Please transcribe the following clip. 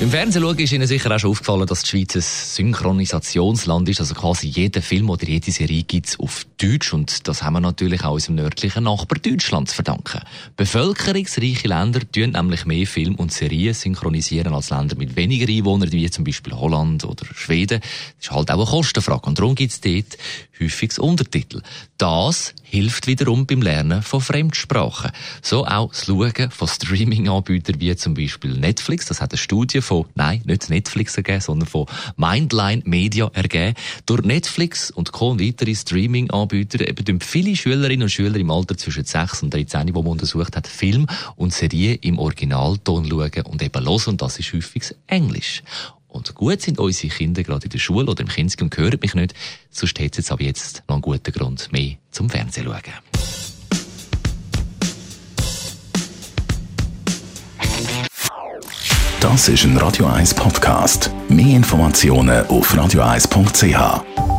im Fernsehen schauen ist Ihnen sicher auch schon aufgefallen, dass die Schweiz ein Synchronisationsland ist. Also quasi jeder Film oder jede Serie gibt es auf Deutsch. Und das haben wir natürlich auch unserem nördlichen Nachbar Deutschland zu verdanken. Bevölkerungsreiche Länder tun nämlich mehr Film und Serien synchronisieren als Länder mit weniger Einwohnern, wie zum Beispiel Holland oder Schweden. Das ist halt auch eine Kostenfrage. Und darum gibt es dort häufig Untertitel. Das hilft wiederum beim Lernen von Fremdsprachen. So auch das Schauen von Streaming-Anbietern wie zum Beispiel Netflix. Das hat eine Studie von, nein, nicht Netflix ergeben, sondern von Mindline Media ergeben. Durch Netflix und Co. und weitere Streaming-Anbieter eben viele Schülerinnen und Schüler im Alter zwischen 6 und 13, die man untersucht hat, Film und Serien im Originalton schauen und eben hören. Und das ist häufig Englisch. Und gut sind unsere Kinder gerade in der Schule oder im und hören mich nicht, sonst hätte es aber jetzt noch einen guten Grund mehr zum Fernsehen schauen. Das ist ein Radio 1 Podcast. Mehr Informationen auf radio1.ch.